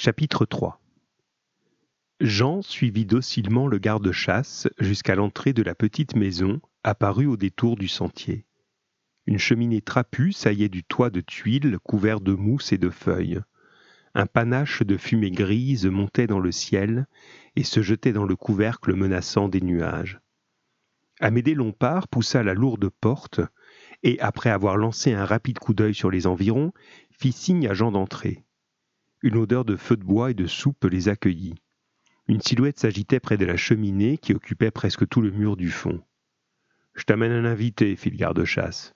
Chapitre 3 Jean suivit docilement le garde-chasse jusqu'à l'entrée de la petite maison apparue au détour du sentier. Une cheminée trapue saillait du toit de tuiles couvert de mousse et de feuilles. Un panache de fumée grise montait dans le ciel et se jetait dans le couvercle menaçant des nuages. Amédée Lompard poussa la lourde porte et, après avoir lancé un rapide coup d'œil sur les environs, fit signe à Jean d'entrer. Une odeur de feu de bois et de soupe les accueillit. Une silhouette s'agitait près de la cheminée qui occupait presque tout le mur du fond. Je t'amène un invité, fit le garde-chasse.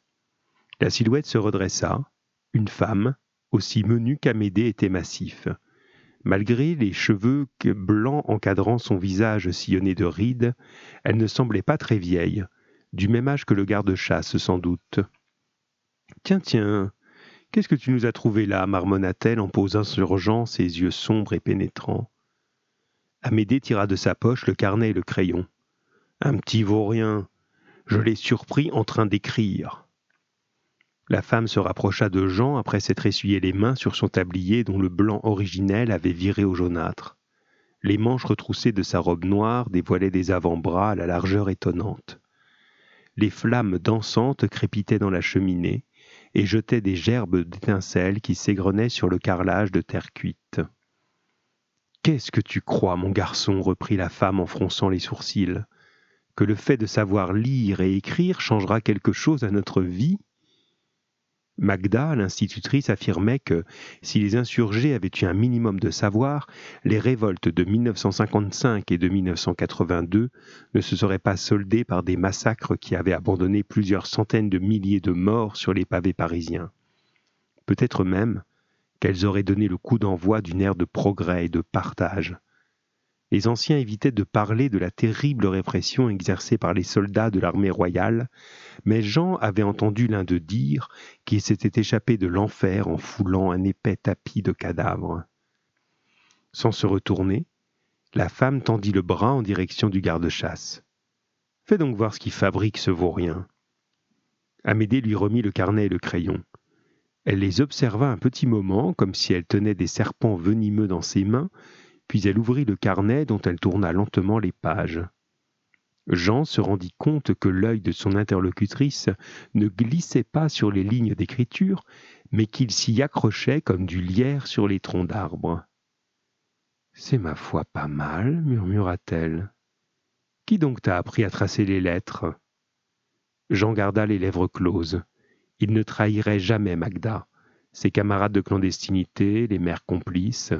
La silhouette se redressa. Une femme, aussi menue qu'Amédée, était massif. Malgré les cheveux blancs encadrant son visage sillonné de rides, elle ne semblait pas très vieille, du même âge que le garde-chasse sans doute. Tiens, tiens, qu'est-ce que tu nous as trouvé là marmonna-t-elle en posant sur Jean ses yeux sombres et pénétrants? Amédée tira de sa poche le carnet et le crayon. Un petit vaurien. Je l'ai surpris en train d'écrire. La femme se rapprocha de Jean après s'être essuyé les mains sur son tablier dont le blanc originel avait viré au jaunâtre. Les manches retroussées de sa robe noire dévoilaient des avant-bras à la largeur étonnante. Les flammes dansantes crépitaient dans la cheminée et jetaient des gerbes d'étincelles qui s'égrenaient sur le carrelage de terre cuite. Qu'est-ce que tu crois, mon garçon? reprit la femme en fronçant les sourcils, que le fait de savoir lire et écrire changera quelque chose à notre vie? Magda, l'institutrice, affirmait que, si les insurgés avaient eu un minimum de savoir, les révoltes de 1955 et de 1982 ne se seraient pas soldées par des massacres qui avaient abandonné plusieurs centaines de milliers de morts sur les pavés parisiens. Peut-être même qu'elles auraient donné le coup d'envoi d'une ère de progrès et de partage. Les anciens évitaient de parler de la terrible répression exercée par les soldats de l'armée royale, mais Jean avait entendu l'un d'eux dire qu'il s'était échappé de l'enfer en foulant un épais tapis de cadavres. Sans se retourner, la femme tendit le bras en direction du garde-chasse. Fais donc voir ce qui fabrique ce vaurien. Amédée lui remit le carnet et le crayon. Elle les observa un petit moment, comme si elle tenait des serpents venimeux dans ses mains, puis elle ouvrit le carnet dont elle tourna lentement les pages. Jean se rendit compte que l'œil de son interlocutrice ne glissait pas sur les lignes d'écriture, mais qu'il s'y accrochait comme du lierre sur les troncs d'arbres. C'est ma foi pas mal, murmura-t-elle. Qui donc t'a appris à tracer les lettres? Jean garda les lèvres closes. Il ne trahirait jamais Magda, ses camarades de clandestinité, les mères complices.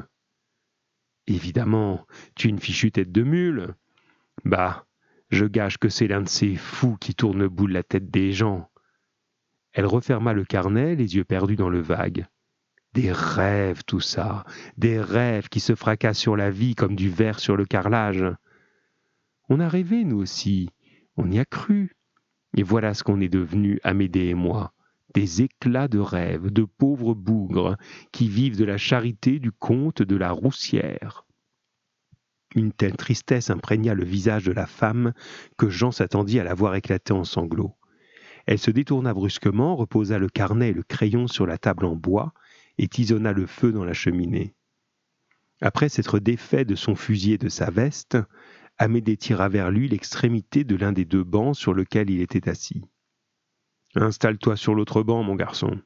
Évidemment, tu es une fichue tête de mule. Bah, je gage que c'est l'un de ces fous qui tourne le bout de la tête des gens. Elle referma le carnet, les yeux perdus dans le vague. Des rêves, tout ça, des rêves qui se fracassent sur la vie comme du verre sur le carrelage. On a rêvé, nous aussi, on y a cru. Et voilà ce qu'on est devenu, Amédée et moi des éclats de rêve, de pauvres bougres qui vivent de la charité du comte de la Roussière. Une telle tristesse imprégna le visage de la femme que Jean s'attendit à la voir éclater en sanglots. Elle se détourna brusquement, reposa le carnet et le crayon sur la table en bois et tisonna le feu dans la cheminée. Après s'être défait de son fusil et de sa veste, Amédée tira vers lui l'extrémité de l'un des deux bancs sur lequel il était assis. Installe-toi sur l'autre banc, mon garçon.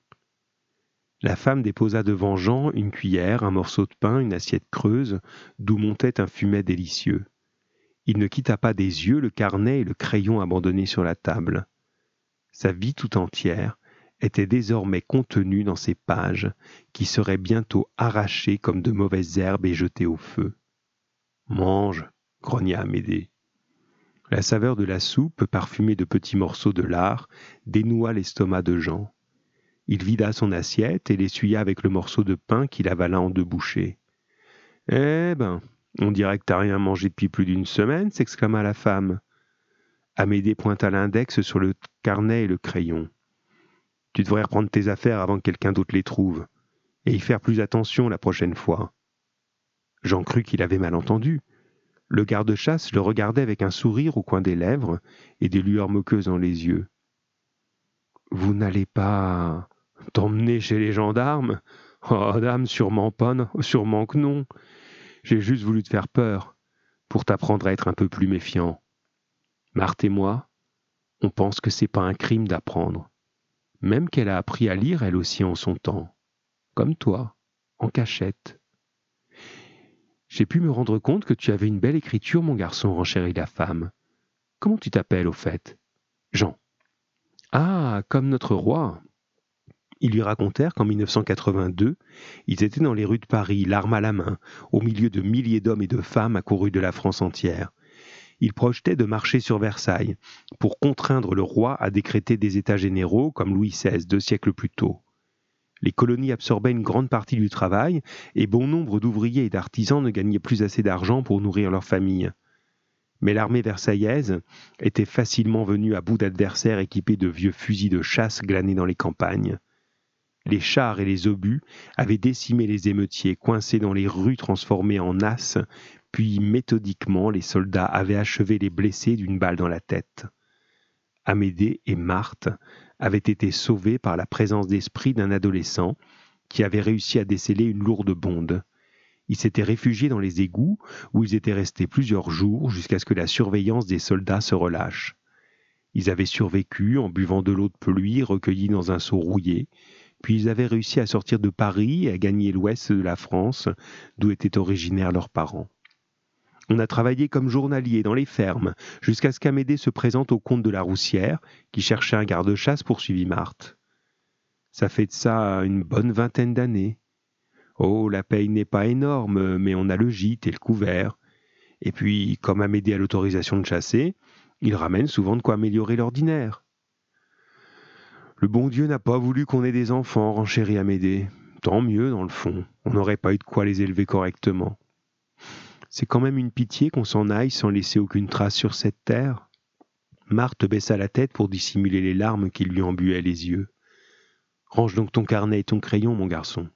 La femme déposa devant Jean une cuillère, un morceau de pain, une assiette creuse, d'où montait un fumet délicieux. Il ne quitta pas des yeux le carnet et le crayon abandonnés sur la table. Sa vie tout entière était désormais contenue dans ces pages, qui seraient bientôt arrachées comme de mauvaises herbes et jetées au feu. Mange, grogna Amédée. La saveur de la soupe, parfumée de petits morceaux de lard, dénoua l'estomac de Jean. Il vida son assiette et l'essuya avec le morceau de pain qu'il avala en deux bouchées. Eh ben, on dirait que t'as rien mangé depuis plus d'une semaine, s'exclama la femme. Amédée pointa l'index sur le carnet et le crayon. Tu devrais reprendre tes affaires avant que quelqu'un d'autre les trouve, et y faire plus attention la prochaine fois. Jean crut qu'il avait mal entendu. Le garde-chasse le regardait avec un sourire au coin des lèvres et des lueurs moqueuses dans les yeux. Vous n'allez pas t'emmener chez les gendarmes? Oh, dame, sûrement pas, sûrement que non. J'ai juste voulu te faire peur, pour t'apprendre à être un peu plus méfiant. Marthe et moi, on pense que c'est pas un crime d'apprendre, même qu'elle a appris à lire elle aussi en son temps, comme toi, en cachette. J'ai pu me rendre compte que tu avais une belle écriture, mon garçon, renchérit la femme. Comment tu t'appelles au fait? Jean. Ah, comme notre roi. Ils lui racontèrent qu'en 1982, ils étaient dans les rues de Paris, l'arme à la main, au milieu de milliers d'hommes et de femmes accourus de la France entière. Ils projetaient de marcher sur Versailles pour contraindre le roi à décréter des États généraux comme Louis XVI deux siècles plus tôt. Les colonies absorbaient une grande partie du travail et bon nombre d'ouvriers et d'artisans ne gagnaient plus assez d'argent pour nourrir leurs familles. Mais l'armée versaillaise était facilement venue à bout d'adversaires équipés de vieux fusils de chasse glanés dans les campagnes. Les chars et les obus avaient décimé les émeutiers coincés dans les rues transformées en as, puis méthodiquement les soldats avaient achevé les blessés d'une balle dans la tête. Amédée et Marthe avaient été sauvés par la présence d'esprit d'un adolescent qui avait réussi à déceler une lourde bonde. Ils s'étaient réfugiés dans les égouts où ils étaient restés plusieurs jours jusqu'à ce que la surveillance des soldats se relâche. Ils avaient survécu en buvant de l'eau de pluie recueillie dans un seau rouillé, puis ils avaient réussi à sortir de Paris et à gagner l'ouest de la France, d'où étaient originaires leurs parents. On a travaillé comme journalier dans les fermes, jusqu'à ce qu'Amédée se présente au comte de la Roussière, qui cherchait un garde-chasse pour suivre Marthe. Ça fait de ça une bonne vingtaine d'années. Oh, la paye n'est pas énorme, mais on a le gîte et le couvert. Et puis, comme Amédée a l'autorisation de chasser, il ramène souvent de quoi améliorer l'ordinaire. Le bon Dieu n'a pas voulu qu'on ait des enfants, renchérit Amédée. Tant mieux, dans le fond, on n'aurait pas eu de quoi les élever correctement. C'est quand même une pitié qu'on s'en aille sans laisser aucune trace sur cette terre. Marthe baissa la tête pour dissimuler les larmes qui lui embuaient les yeux. Range donc ton carnet et ton crayon, mon garçon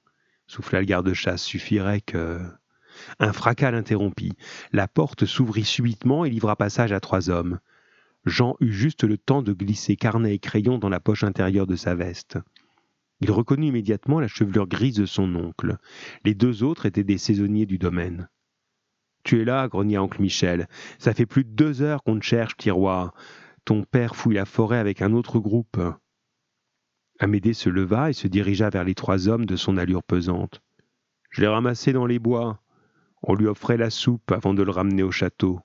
souffla le garde-chasse, suffirait que. Un fracas l'interrompit. La porte s'ouvrit subitement et livra passage à trois hommes. Jean eut juste le temps de glisser carnet et crayon dans la poche intérieure de sa veste. Il reconnut immédiatement la chevelure grise de son oncle. Les deux autres étaient des saisonniers du domaine. Tu es là, grogna oncle Michel. Ça fait plus de deux heures qu'on te cherche, tiroir. Ton père fouille la forêt avec un autre groupe. Amédée se leva et se dirigea vers les trois hommes de son allure pesante. Je l'ai ramassé dans les bois. On lui offrait la soupe avant de le ramener au château.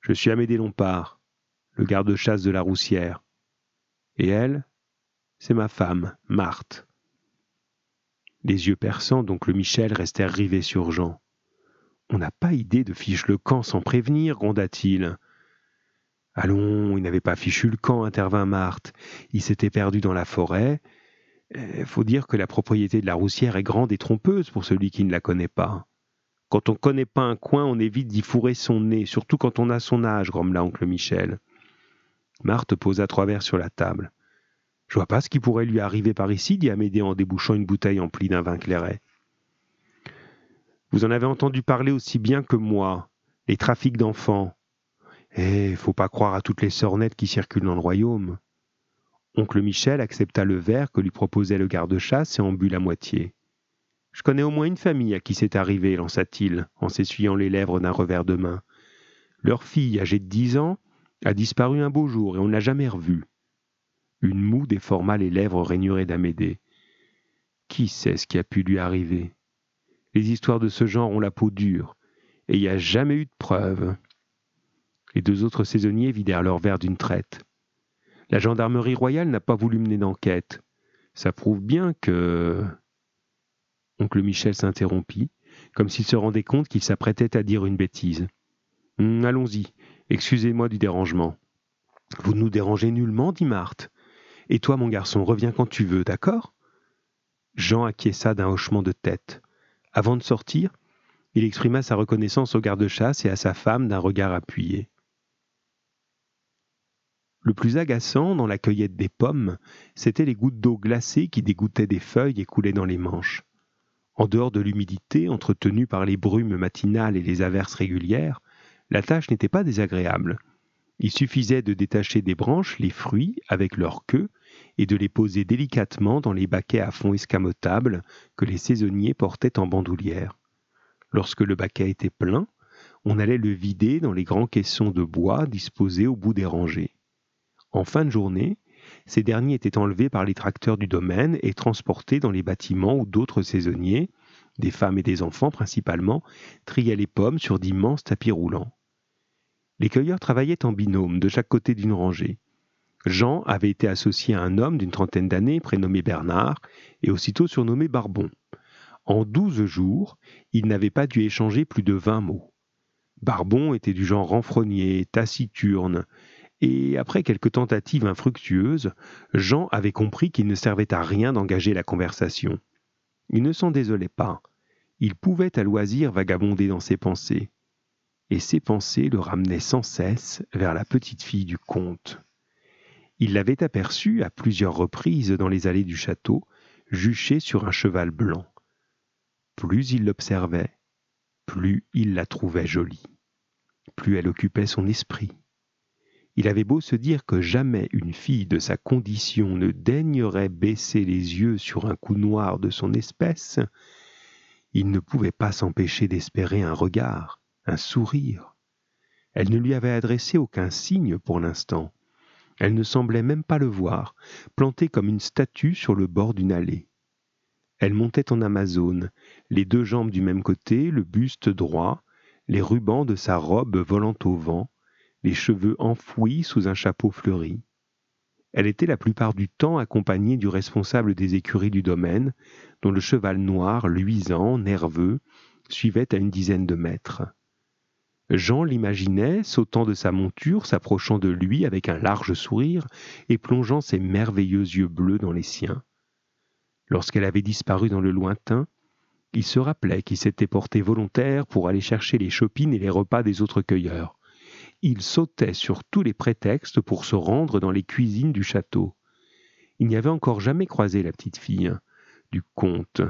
Je suis Amédée Lompard, le garde-chasse de la Roussière. Et elle, c'est ma femme, Marthe. Les yeux perçants d'oncle Michel restèrent rivés sur Jean. On n'a pas idée de fiche le camp sans prévenir, gronda-t-il. Allons, il n'avait pas fichu le camp, intervint Marthe. Il s'était perdu dans la forêt. Il faut dire que la propriété de la roussière est grande et trompeuse pour celui qui ne la connaît pas. Quand on ne connaît pas un coin, on évite d'y fourrer son nez, surtout quand on a son âge, grommela oncle Michel. Marthe posa trois verres sur la table. Je vois pas ce qui pourrait lui arriver par ici, dit Amédée en débouchant une bouteille emplie d'un vin clairet. Vous en avez entendu parler aussi bien que moi, les trafics d'enfants. Eh, faut pas croire à toutes les sornettes qui circulent dans le royaume. Oncle Michel accepta le verre que lui proposait le garde-chasse et en but la moitié. Je connais au moins une famille à qui c'est arrivé, lança-t-il, en s'essuyant les lèvres d'un revers de main. Leur fille, âgée de dix ans, a disparu un beau jour et on ne l'a jamais revue. Une moue déforma les lèvres rainurées d'Amédée. Qui sait ce qui a pu lui arriver? Les histoires de ce genre ont la peau dure, et il n'y a jamais eu de preuves. Les deux autres saisonniers vidèrent leur verre d'une traite. La gendarmerie royale n'a pas voulu mener d'enquête. Ça prouve bien que. Oncle Michel s'interrompit, comme s'il se rendait compte qu'il s'apprêtait à dire une bêtise. Hum, allons-y, excusez-moi du dérangement. Vous ne nous dérangez nullement, dit Marthe. Et toi, mon garçon, reviens quand tu veux, d'accord? Jean acquiesça d'un hochement de tête. Avant de sortir, il exprima sa reconnaissance au garde-chasse et à sa femme d'un regard appuyé. Le plus agaçant dans la cueillette des pommes, c'étaient les gouttes d'eau glacée qui dégoûtaient des feuilles et coulaient dans les manches. En dehors de l'humidité entretenue par les brumes matinales et les averses régulières, la tâche n'était pas désagréable. Il suffisait de détacher des branches les fruits avec leur queue et de les poser délicatement dans les baquets à fond escamotable que les saisonniers portaient en bandoulière. Lorsque le baquet était plein, on allait le vider dans les grands caissons de bois disposés au bout des rangées. En fin de journée, ces derniers étaient enlevés par les tracteurs du domaine et transportés dans les bâtiments où d'autres saisonniers, des femmes et des enfants principalement, triaient les pommes sur d'immenses tapis roulants. Les cueilleurs travaillaient en binôme de chaque côté d'une rangée. Jean avait été associé à un homme d'une trentaine d'années prénommé Bernard et aussitôt surnommé Barbon. En douze jours, il n'avait pas dû échanger plus de vingt mots. Barbon était du genre renfrogné, taciturne, et après quelques tentatives infructueuses, Jean avait compris qu'il ne servait à rien d'engager la conversation. Il ne s'en désolait pas. Il pouvait à loisir vagabonder dans ses pensées. Et ses pensées le ramenaient sans cesse vers la petite fille du comte. Il l'avait aperçue à plusieurs reprises dans les allées du château, juchée sur un cheval blanc. Plus il l'observait, plus il la trouvait jolie, plus elle occupait son esprit. Il avait beau se dire que jamais une fille de sa condition ne daignerait baisser les yeux sur un cou noir de son espèce, il ne pouvait pas s'empêcher d'espérer un regard, un sourire. Elle ne lui avait adressé aucun signe pour l'instant. Elle ne semblait même pas le voir, plantée comme une statue sur le bord d'une allée. Elle montait en Amazone, les deux jambes du même côté, le buste droit, les rubans de sa robe volant au vent, les cheveux enfouis sous un chapeau fleuri. Elle était la plupart du temps accompagnée du responsable des écuries du domaine, dont le cheval noir, luisant, nerveux, suivait à une dizaine de mètres. Jean l'imaginait sautant de sa monture, s'approchant de lui avec un large sourire et plongeant ses merveilleux yeux bleus dans les siens. Lorsqu'elle avait disparu dans le lointain, il se rappelait qu'il s'était porté volontaire pour aller chercher les chopines et les repas des autres cueilleurs il sautait sur tous les prétextes pour se rendre dans les cuisines du château. Il n'y avait encore jamais croisé la petite fille du comte,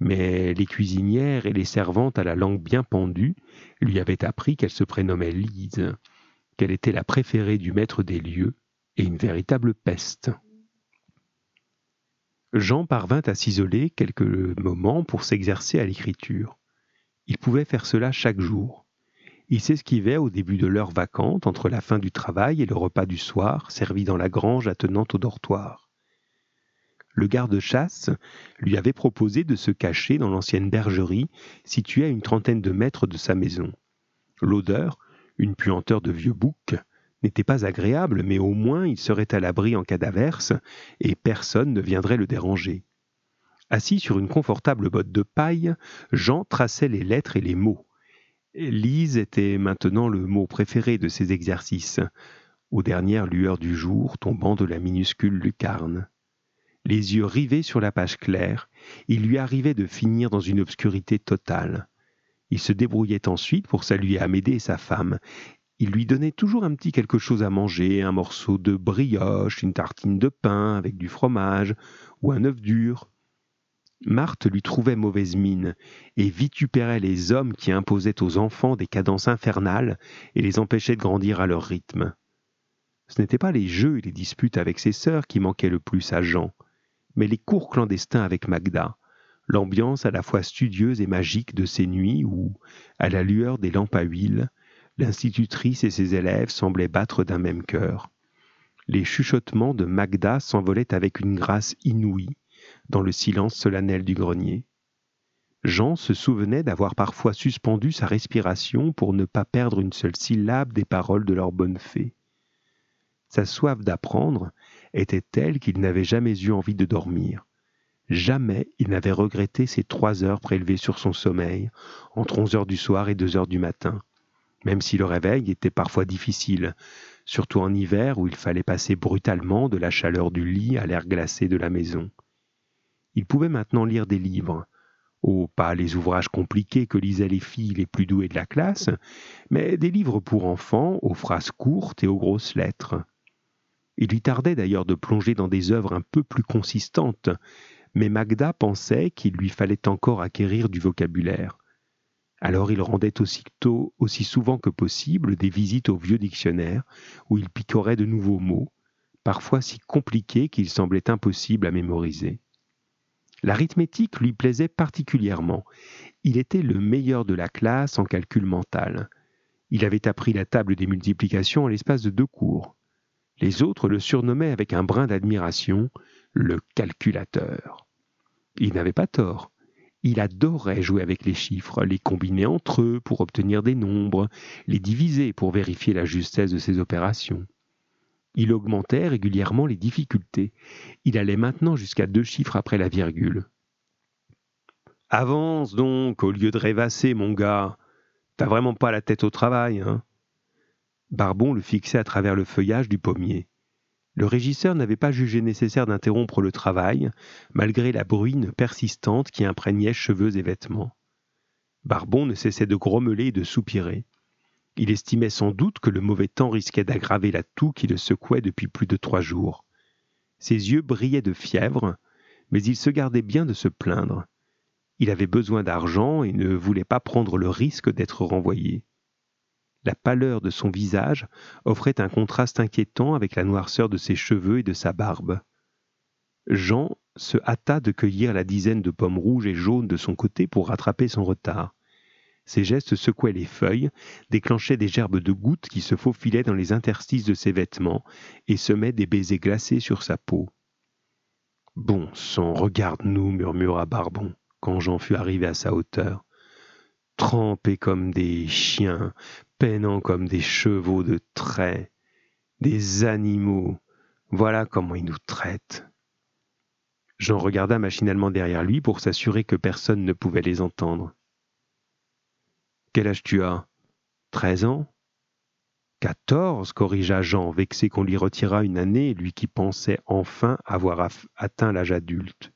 mais les cuisinières et les servantes à la langue bien pendue lui avaient appris qu'elle se prénommait Lise, qu'elle était la préférée du maître des lieux et une véritable peste. Jean parvint à s'isoler quelques moments pour s'exercer à l'écriture. Il pouvait faire cela chaque jour. Il s'esquivait au début de l'heure vacante entre la fin du travail et le repas du soir, servi dans la grange attenante au dortoir. Le garde-chasse lui avait proposé de se cacher dans l'ancienne bergerie située à une trentaine de mètres de sa maison. L'odeur, une puanteur de vieux bouc, n'était pas agréable, mais au moins il serait à l'abri en cas d'averse, et personne ne viendrait le déranger. Assis sur une confortable botte de paille, Jean traçait les lettres et les mots. Lise était maintenant le mot préféré de ses exercices, aux dernières lueurs du jour tombant de la minuscule lucarne. Les yeux rivés sur la page claire, il lui arrivait de finir dans une obscurité totale. Il se débrouillait ensuite pour saluer Amédée et sa femme. Il lui donnait toujours un petit quelque chose à manger, un morceau de brioche, une tartine de pain avec du fromage, ou un œuf dur. Marthe lui trouvait mauvaise mine et vitupérait les hommes qui imposaient aux enfants des cadences infernales et les empêchaient de grandir à leur rythme. Ce n'étaient pas les jeux et les disputes avec ses sœurs qui manquaient le plus à Jean, mais les cours clandestins avec Magda, l'ambiance à la fois studieuse et magique de ces nuits où, à la lueur des lampes à huile, l'institutrice et ses élèves semblaient battre d'un même cœur. Les chuchotements de Magda s'envolaient avec une grâce inouïe, dans le silence solennel du grenier. Jean se souvenait d'avoir parfois suspendu sa respiration pour ne pas perdre une seule syllabe des paroles de leur bonne fée. Sa soif d'apprendre était telle qu'il n'avait jamais eu envie de dormir. Jamais il n'avait regretté ces trois heures prélevées sur son sommeil, entre onze heures du soir et deux heures du matin, même si le réveil était parfois difficile, surtout en hiver où il fallait passer brutalement de la chaleur du lit à l'air glacé de la maison. Il pouvait maintenant lire des livres. Oh, pas les ouvrages compliqués que lisaient les filles les plus douées de la classe, mais des livres pour enfants, aux phrases courtes et aux grosses lettres. Il lui tardait d'ailleurs de plonger dans des œuvres un peu plus consistantes, mais Magda pensait qu'il lui fallait encore acquérir du vocabulaire. Alors il rendait aussitôt, aussi souvent que possible, des visites au vieux dictionnaire, où il picorait de nouveaux mots, parfois si compliqués qu'il semblait impossible à mémoriser. L'arithmétique lui plaisait particulièrement. Il était le meilleur de la classe en calcul mental. Il avait appris la table des multiplications en l'espace de deux cours. Les autres le surnommaient avec un brin d'admiration le calculateur. Il n'avait pas tort. Il adorait jouer avec les chiffres, les combiner entre eux pour obtenir des nombres, les diviser pour vérifier la justesse de ses opérations. Il augmentait régulièrement les difficultés. Il allait maintenant jusqu'à deux chiffres après la virgule. Avance donc, au lieu de rêvasser, mon gars. T'as vraiment pas la tête au travail, hein Barbon le fixait à travers le feuillage du pommier. Le régisseur n'avait pas jugé nécessaire d'interrompre le travail, malgré la bruine persistante qui imprégnait cheveux et vêtements. Barbon ne cessait de grommeler et de soupirer. Il estimait sans doute que le mauvais temps risquait d'aggraver la toux qui le secouait depuis plus de trois jours. Ses yeux brillaient de fièvre, mais il se gardait bien de se plaindre. Il avait besoin d'argent et ne voulait pas prendre le risque d'être renvoyé. La pâleur de son visage offrait un contraste inquiétant avec la noirceur de ses cheveux et de sa barbe. Jean se hâta de cueillir la dizaine de pommes rouges et jaunes de son côté pour rattraper son retard. Ses gestes secouaient les feuilles, déclenchaient des gerbes de gouttes qui se faufilaient dans les interstices de ses vêtements et semaient des baisers glacés sur sa peau. Bon sang, regarde-nous, murmura Barbon, quand Jean fut arrivé à sa hauteur. Trempés comme des chiens, peinant comme des chevaux de trait, des animaux. Voilà comment ils nous traitent. Jean regarda machinalement derrière lui pour s'assurer que personne ne pouvait les entendre. Quel âge tu as? Treize ans Quatorze, corrigea Jean, vexé qu'on lui retirât une année, lui qui pensait enfin avoir atteint l'âge adulte.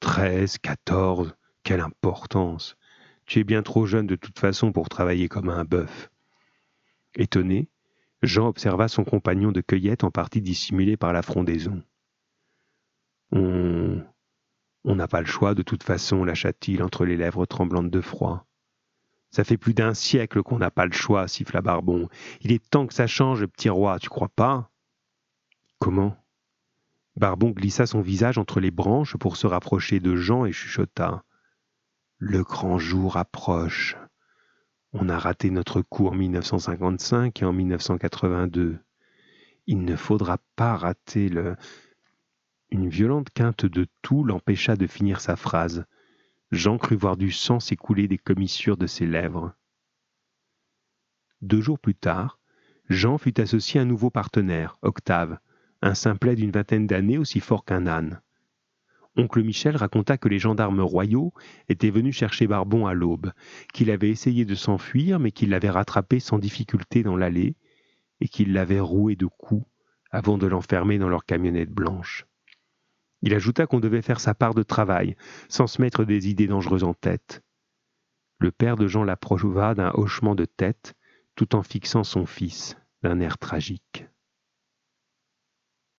Treize, quatorze, quelle importance Tu es bien trop jeune de toute façon pour travailler comme un bœuf. Étonné, Jean observa son compagnon de cueillette en partie dissimulé par la frondaison. On. On n'a pas le choix de toute façon, lâcha-t-il entre les lèvres tremblantes de froid. Ça fait plus d'un siècle qu'on n'a pas le choix, siffla Barbon. Il est temps que ça change, petit roi, tu crois pas? Comment? Barbon glissa son visage entre les branches pour se rapprocher de Jean et chuchota. Le grand jour approche. On a raté notre coup en 1955 et en 1982. Il ne faudra pas rater le. Une violente quinte de toux l'empêcha de finir sa phrase. Jean crut voir du sang s'écouler des commissures de ses lèvres. Deux jours plus tard, Jean fut associé à un nouveau partenaire, Octave, un simplet d'une vingtaine d'années aussi fort qu'un âne. Oncle Michel raconta que les gendarmes royaux étaient venus chercher Barbon à l'aube, qu'il avait essayé de s'enfuir, mais qu'il l'avait rattrapé sans difficulté dans l'allée, et qu'il l'avait roué de coups avant de l'enfermer dans leur camionnette blanche. Il ajouta qu'on devait faire sa part de travail, sans se mettre des idées dangereuses en tête. Le père de Jean l'approuva d'un hochement de tête, tout en fixant son fils d'un air tragique.